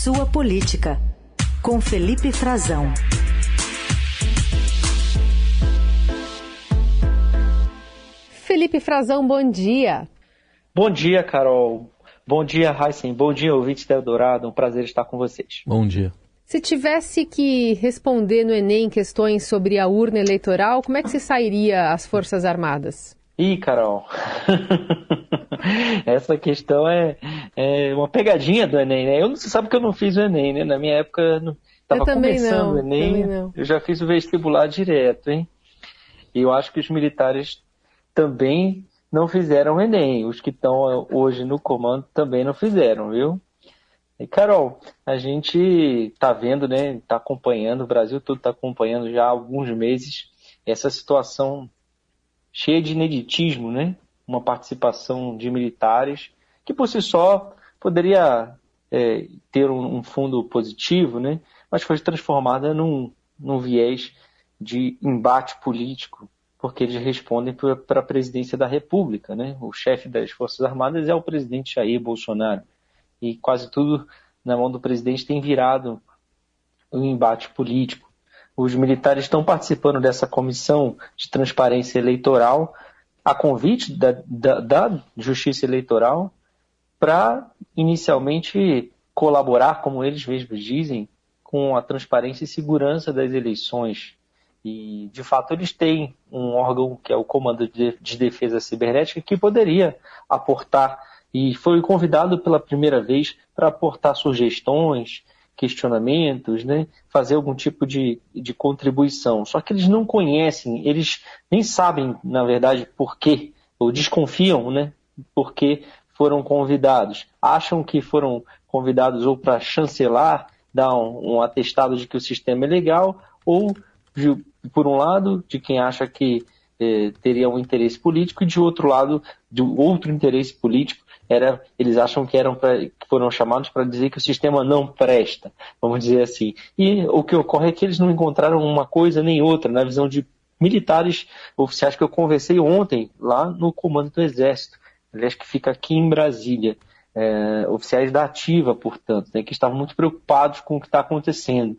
Sua Política, com Felipe Frazão. Felipe Frazão, bom dia. Bom dia, Carol. Bom dia, Heisen. Bom dia, ouvintes da Eldorado. Um prazer estar com vocês. Bom dia. Se tivesse que responder no Enem questões sobre a urna eleitoral, como é que se sairia as Forças Armadas? Ih, Carol. Essa questão é, é, uma pegadinha do Enem, né? Eu, você sabe que eu não fiz o Enem, né? Na minha época, estava começando não, o Enem, eu já fiz o vestibular direto, hein? E eu acho que os militares também não fizeram o Enem. Os que estão hoje no comando também não fizeram, viu? E Carol, a gente está vendo, né? Está acompanhando, o Brasil todo está acompanhando já há alguns meses essa situação cheia de ineditismo, né? Uma participação de militares que por si só poderia é, ter um, um, fundo positivo, né? Mas foi transformada num, num viés de embate político porque eles respondem para a presidência da República, né? O chefe das Forças Armadas é o presidente Jair Bolsonaro. E quase tudo na mão do presidente tem virado um embate político. Os militares estão participando dessa comissão de transparência eleitoral a convite da, da, da Justiça Eleitoral para inicialmente colaborar, como eles mesmos dizem, com a transparência e segurança das eleições e, de fato, eles têm um órgão que é o Comando de Defesa Cibernética que poderia aportar e foi convidado pela primeira vez para aportar sugestões, questionamentos, né? fazer algum tipo de, de contribuição. Só que eles não conhecem, eles nem sabem, na verdade, por quê, ou desconfiam, né? Porque foram convidados. Acham que foram convidados ou para chancelar, dar um, um atestado de que o sistema é legal, ou de, por um lado, de quem acha que eh, teria um interesse político, e de outro lado, de outro interesse político, era, eles acham que eram pra, que foram chamados para dizer que o sistema não presta, vamos dizer assim. E o que ocorre é que eles não encontraram uma coisa nem outra na visão de militares oficiais que eu conversei ontem lá no comando do Exército, aliás, que fica aqui em Brasília. É, oficiais da ativa, portanto, né, que estavam muito preocupados com o que está acontecendo.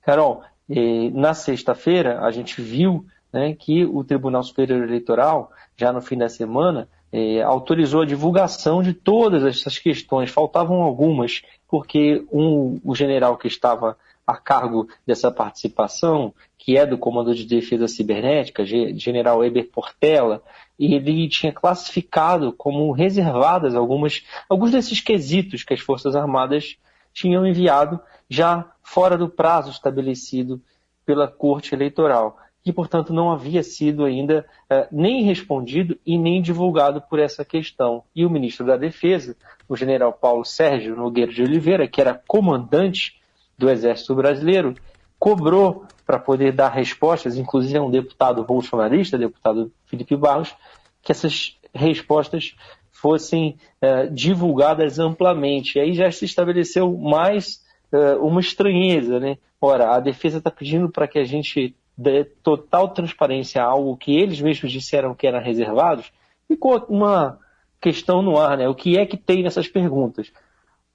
Carol, e, na sexta-feira, a gente viu né, que o Tribunal Superior Eleitoral, já no fim da semana, eh, autorizou a divulgação de todas essas questões. Faltavam algumas, porque um, o general que estava a cargo dessa participação, que é do Comando de Defesa Cibernética, general Eber Portela, ele tinha classificado como reservadas algumas, alguns desses quesitos que as Forças Armadas tinham enviado já fora do prazo estabelecido pela Corte Eleitoral, que, portanto, não havia sido ainda uh, nem respondido e nem divulgado por essa questão. E o ministro da Defesa, o general Paulo Sérgio Nogueira de Oliveira, que era comandante do Exército Brasileiro, cobrou para poder dar respostas, inclusive um deputado bolsonarista, deputado Felipe Barros, que essas respostas fossem uh, divulgadas amplamente. E aí já se estabeleceu mais uh, uma estranheza, né? Ora, a defesa está pedindo para que a gente dê total transparência a algo que eles mesmos disseram que eram reservados. Ficou uma questão no ar, né? O que é que tem nessas perguntas?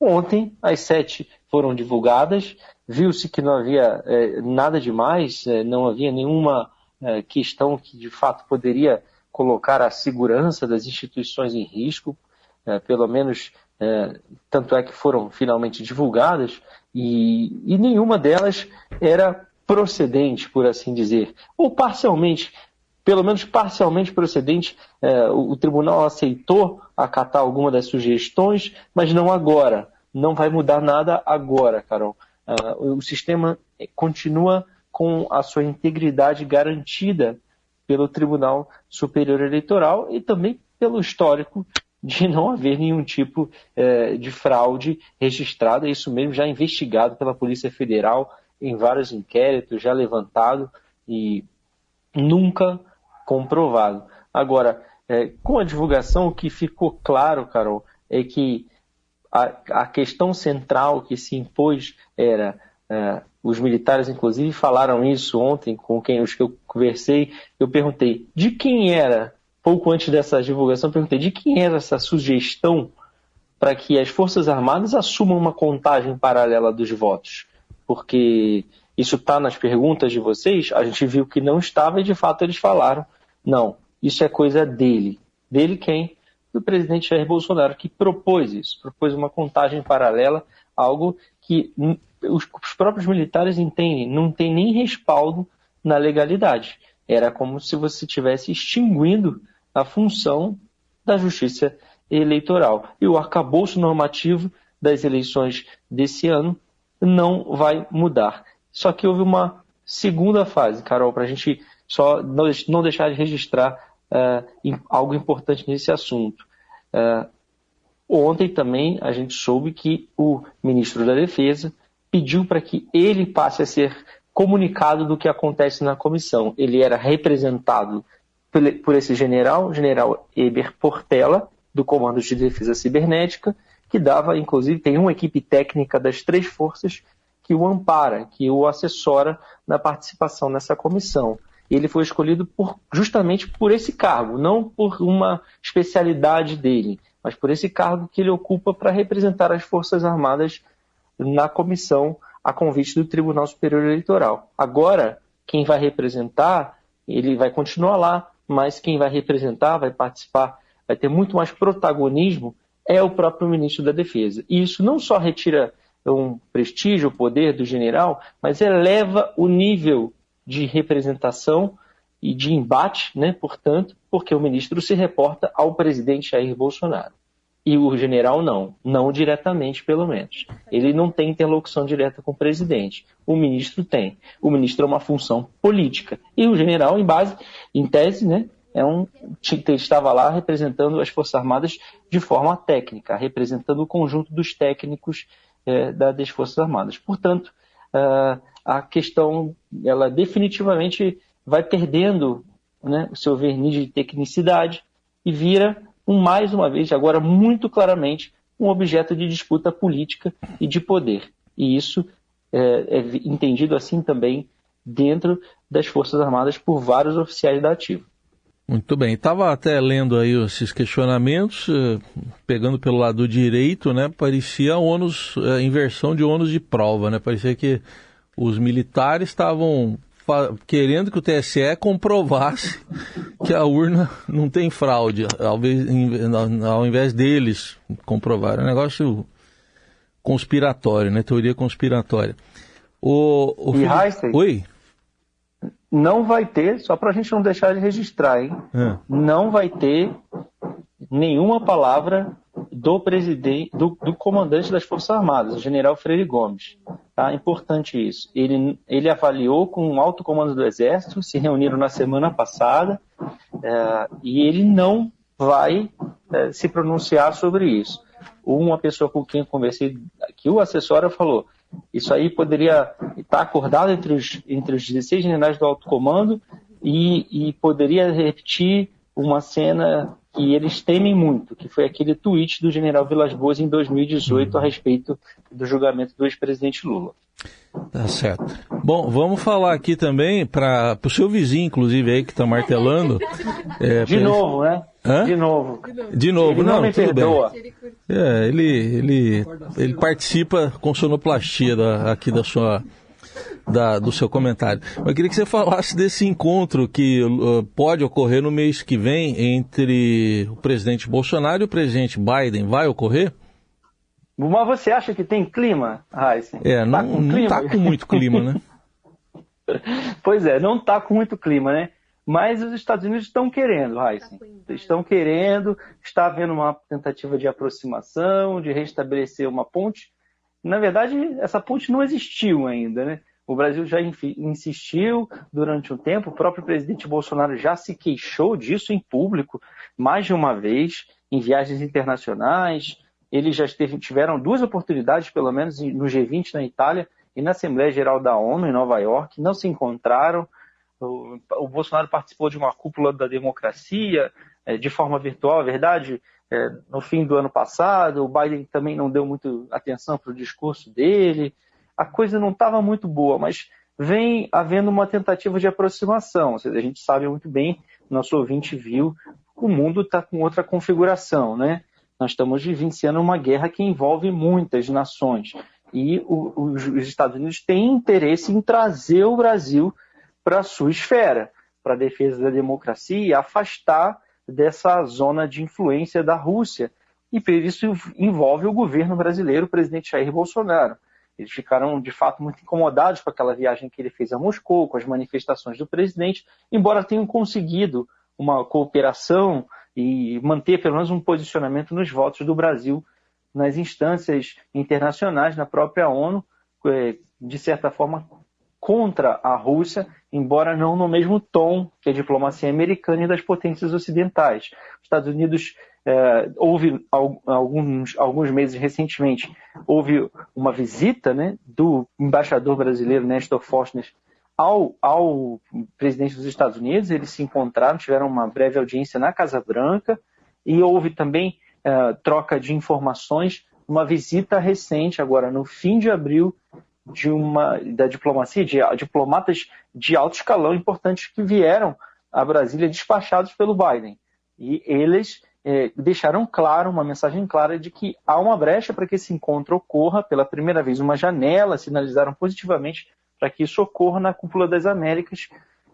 Ontem, as sete foram divulgadas, viu-se que não havia é, nada demais, é, não havia nenhuma é, questão que de fato poderia colocar a segurança das instituições em risco, pelo menos tanto é que foram finalmente divulgadas, e, e nenhuma delas era procedente, por assim dizer, ou parcialmente, pelo menos parcialmente procedente, é, o, o, tribunal aceitou acatar alguma das sugestões, mas não agora. Não vai mudar nada agora, Carol. É, o sistema continua com a sua integridade garantida pelo Tribunal Superior Eleitoral e também pelo histórico de não haver nenhum tipo é, de fraude registrada, isso mesmo já investigado pela Polícia Federal em vários inquéritos, já levantado e nunca comprovado. Agora, é, com a divulgação, o que ficou claro, Carol, é que a, a questão central que se impôs era é, os militares, inclusive, falaram isso ontem com quem os que eu conversei. Eu perguntei de quem era, pouco antes dessa divulgação, perguntei de quem era essa sugestão para que as Forças Armadas assumam uma contagem paralela dos votos, porque isso está nas perguntas de vocês, a gente viu que não estava e de fato eles falaram, não, isso é coisa dele. Dele quem? Do presidente Jair Bolsonaro, que propôs isso, propôs uma contagem paralela, algo que os, próprios militares entendem, não tem nem respaldo na legalidade. Era como se você estivesse extinguindo a função da justiça eleitoral. E o arcabouço normativo das eleições desse ano não vai mudar. Só que houve uma segunda fase, Carol, para a gente só não deixar de registrar uh, algo importante nesse assunto. Uh, ontem também a gente soube que o ministro da Defesa pediu para que ele passe a ser comunicado do que acontece na comissão. Ele era representado por esse general, general Eber Portela, do Comando de Defesa Cibernética, que dava, inclusive, tem uma equipe técnica das três forças que o ampara, que o assessora na participação nessa comissão. Ele foi escolhido por, justamente por esse cargo, não por uma especialidade dele, mas por esse cargo que ele ocupa para representar as Forças Armadas na comissão a convite do Tribunal Superior Eleitoral. Agora, quem vai representar, ele vai continuar lá, mas quem vai representar, vai participar, vai ter muito mais protagonismo é o próprio ministro da Defesa. E isso não só retira um prestígio, o poder do general, mas eleva o nível de representação e de embate, né, portanto, porque o ministro se reporta ao presidente Jair Bolsonaro. E o general não, não diretamente, pelo menos. Ele não tem interlocução direta com o presidente. O ministro tem. O ministro é uma função política. E o general, em base, em tese, né, é um, estava lá representando as Forças Armadas de forma técnica, representando o conjunto dos técnicos é, das Forças Armadas. Portanto, uh, a questão, ela definitivamente vai perdendo né, o seu verniz de tecnicidade e vira, um, mais uma vez, agora muito claramente, um objeto de disputa política e de poder. E isso é, é entendido assim também dentro das Forças Armadas por vários oficiais da ativa. Muito bem. Estava até lendo aí esses questionamentos, eh, pegando pelo lado direito, né? Parecia ônus, eh, inversão de ônus de prova, né? Parecia que os militares estavam querendo que o TSE comprovasse que a urna não tem fraude, ao, ao invés deles comprovarem. É um negócio conspiratório, né? Teoria conspiratória. O, o e Felipe... Oi? Não vai ter, só para a gente não deixar de registrar, hein? É. Não vai ter nenhuma palavra do presidente, do, do, comandante das Forças Armadas, o general Freire Gomes. Tá? Importante isso. Ele, ele avaliou com o alto comando do Exército, se reuniram na semana passada, é, e ele não vai é, se pronunciar sobre isso. Uma pessoa com quem eu conversei, que o assessora falou, isso aí poderia estar acordado entre os, entre os 16 generais do alto comando e, e poderia repetir uma cena que eles temem muito, que foi aquele tweet do general Vilas Boas em 2018 a respeito do julgamento do ex-presidente Lula. Tá certo. Bom, vamos falar aqui também para o seu vizinho, inclusive, aí que está martelando. É, de pra... novo, né? Hã? De novo. De novo, ele não, não perdoa. Bem. É, ele, ele, ele participa com sonoplastia da, aqui da sua, da, do seu comentário. Mas eu queria que você falasse desse encontro que uh, pode ocorrer no mês que vem entre o presidente Bolsonaro e o presidente Biden. Vai ocorrer? Mas você acha que tem clima, Heisen? É, tá não, não está com muito clima, né? pois é, não está com muito clima, né? Mas os Estados Unidos estão querendo, Heisen. Tá estão querendo, está havendo uma tentativa de aproximação, de restabelecer uma ponte. Na verdade, essa ponte não existiu ainda, né? O Brasil já insistiu durante um tempo, o próprio presidente Bolsonaro já se queixou disso em público mais de uma vez, em viagens internacionais, eles já esteve, tiveram duas oportunidades, pelo menos no G20 na Itália e na Assembleia Geral da ONU em Nova York, não se encontraram. O, o Bolsonaro participou de uma cúpula da democracia é, de forma virtual, é verdade, é, no fim do ano passado. O Biden também não deu muito atenção para o discurso dele. A coisa não estava muito boa, mas vem havendo uma tentativa de aproximação. Seja, a gente sabe muito bem, nosso ouvinte viu, o mundo está com outra configuração, né? Nós estamos vivenciando uma guerra que envolve muitas nações. E os Estados Unidos têm interesse em trazer o Brasil para a sua esfera, para a defesa da democracia e afastar dessa zona de influência da Rússia. E isso envolve o governo brasileiro, o presidente Jair Bolsonaro. Eles ficaram, de fato, muito incomodados com aquela viagem que ele fez a Moscou, com as manifestações do presidente, embora tenham conseguido uma cooperação e manter pelo menos um posicionamento nos votos do Brasil nas instâncias internacionais, na própria ONU, é, de certa forma contra a Rússia, embora não no mesmo tom que a diplomacia americana e das potências ocidentais. Os Estados Unidos é, houve alguns, alguns meses recentemente houve uma visita né, do embaixador brasileiro Nestor Forstner ao, ao presidente dos Estados Unidos, eles se encontraram, tiveram uma breve audiência na Casa Branca e houve também uh, troca de informações, uma visita recente, agora no fim de abril, de uma da diplomacia, de diplomatas de alto escalão importantes que vieram a Brasília despachados pelo Biden. E eles eh, deixaram claro, uma mensagem clara de que há uma brecha para que esse encontro ocorra, pela primeira vez uma janela, sinalizaram positivamente para que isso ocorra na Cúpula das Américas,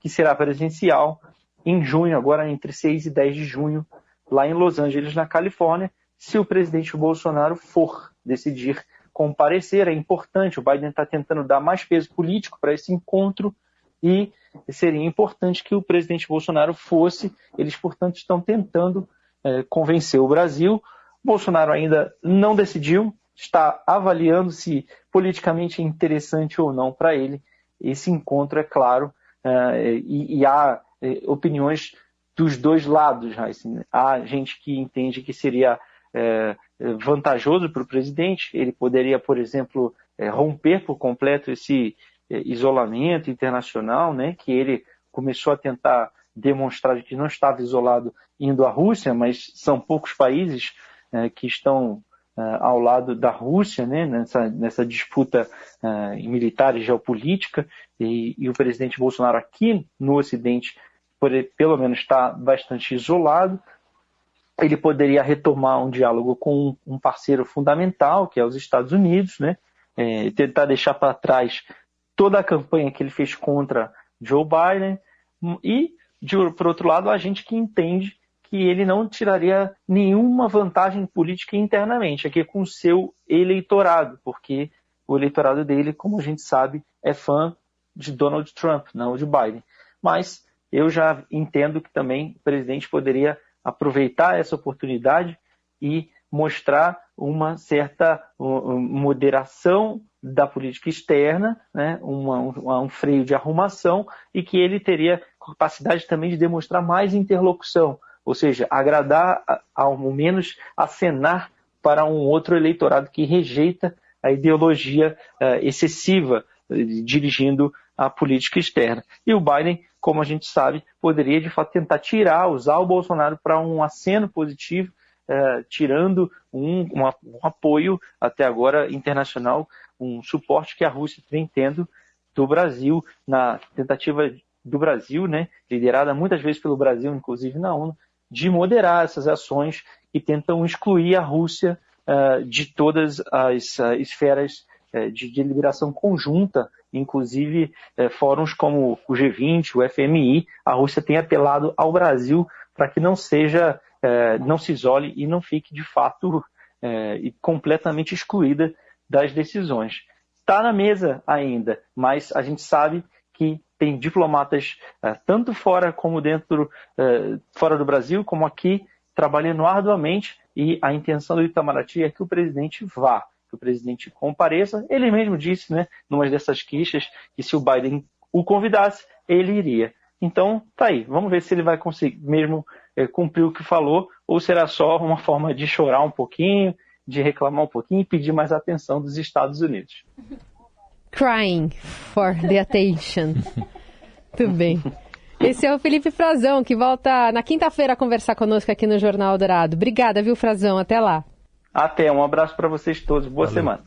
que será presencial em junho, agora entre 6 e 10 de junho, lá em Los Angeles, na Califórnia, se o presidente Bolsonaro for decidir comparecer. É importante, o Biden está tentando dar mais peso político para esse encontro e seria importante que o presidente Bolsonaro fosse. Eles, portanto, estão tentando é, convencer o Brasil. Bolsonaro ainda não decidiu, está avaliando se politicamente é interessante ou não para ele esse encontro, é claro, uh, e, e, há uh, opiniões dos dois lados. Assim, há gente que entende que seria uh, vantajoso para o presidente, ele poderia, por exemplo, romper por completo esse isolamento internacional, né, que ele começou a tentar demonstrar que não estava isolado indo à Rússia, mas são poucos países que estão ao lado da Rússia, né, nessa, nessa disputa militar e geopolítica, e, e, o presidente Bolsonaro aqui no Ocidente, por, pelo menos, está bastante isolado. Ele poderia retomar um diálogo com um parceiro fundamental, que é os Estados Unidos, né, é, tentar deixar para trás toda a campanha que ele fez contra Joe Biden, e, de, por outro lado, a gente que entende que ele não tiraria nenhuma vantagem política internamente, aqui com o seu eleitorado, porque o eleitorado dele, como a gente sabe, é fã de Donald Trump, não de Biden. Mas eu já entendo que também o presidente poderia aproveitar essa oportunidade e mostrar uma certa moderação da política externa, né, uma, um, um freio de arrumação, e que ele teria capacidade também de demonstrar mais interlocução, ou seja, agradar, ao menos acenar para um outro eleitorado que rejeita a ideologia uh, excessiva uh, dirigindo a política externa. E o Biden, como a gente sabe, poderia de fato tentar tirar, usar o Bolsonaro para um aceno positivo, uh, tirando um, um, apoio até agora internacional, um suporte que a Rússia vem tendo do Brasil na tentativa do Brasil, né, liderada muitas vezes pelo Brasil, inclusive na ONU, de moderar essas ações que tentam excluir a Rússia uh, de todas as uh, esferas de deliberação conjunta, inclusive fóruns como o G20, o FMI. A Rússia tem apelado ao Brasil para que não seja, não se isole e não fique de fato completamente excluída das decisões. Está na mesa ainda, mas a gente sabe que tem diplomatas tanto fora como dentro, fora do Brasil, como aqui, trabalhando arduamente e a intenção do Itamaraty é que o presidente vá, que o presidente compareça. Ele mesmo disse, né, numa dessas queixas, que se o Biden o convidasse, ele iria. Então, tá aí. Vamos ver se ele vai conseguir mesmo é, cumprir o que falou ou será só uma forma de chorar um pouquinho, de reclamar um pouquinho e pedir mais atenção dos Estados Unidos. Crying for the attention. Muito bem. Esse é o Felipe Frazão, que volta na quinta-feira a conversar conosco aqui no Jornal Dourado. Obrigada, viu, Frazão? Até lá. Até, um abraço para vocês todos. Boa Valeu. semana.